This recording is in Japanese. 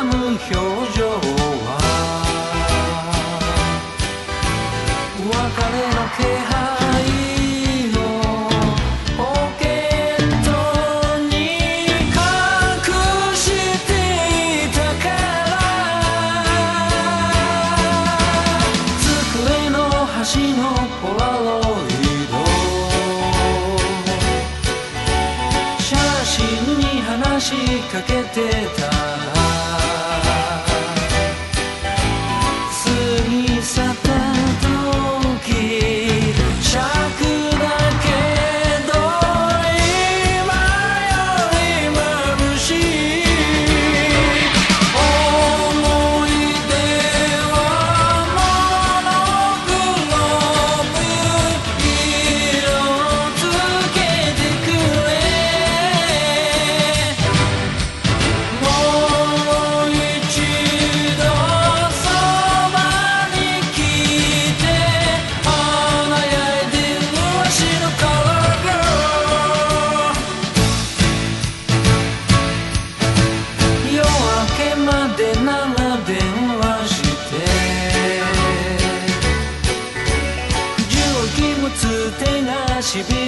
表情は別れの気配をポケットに隠していたから机の端のポラロイド写真に話しかけてた she be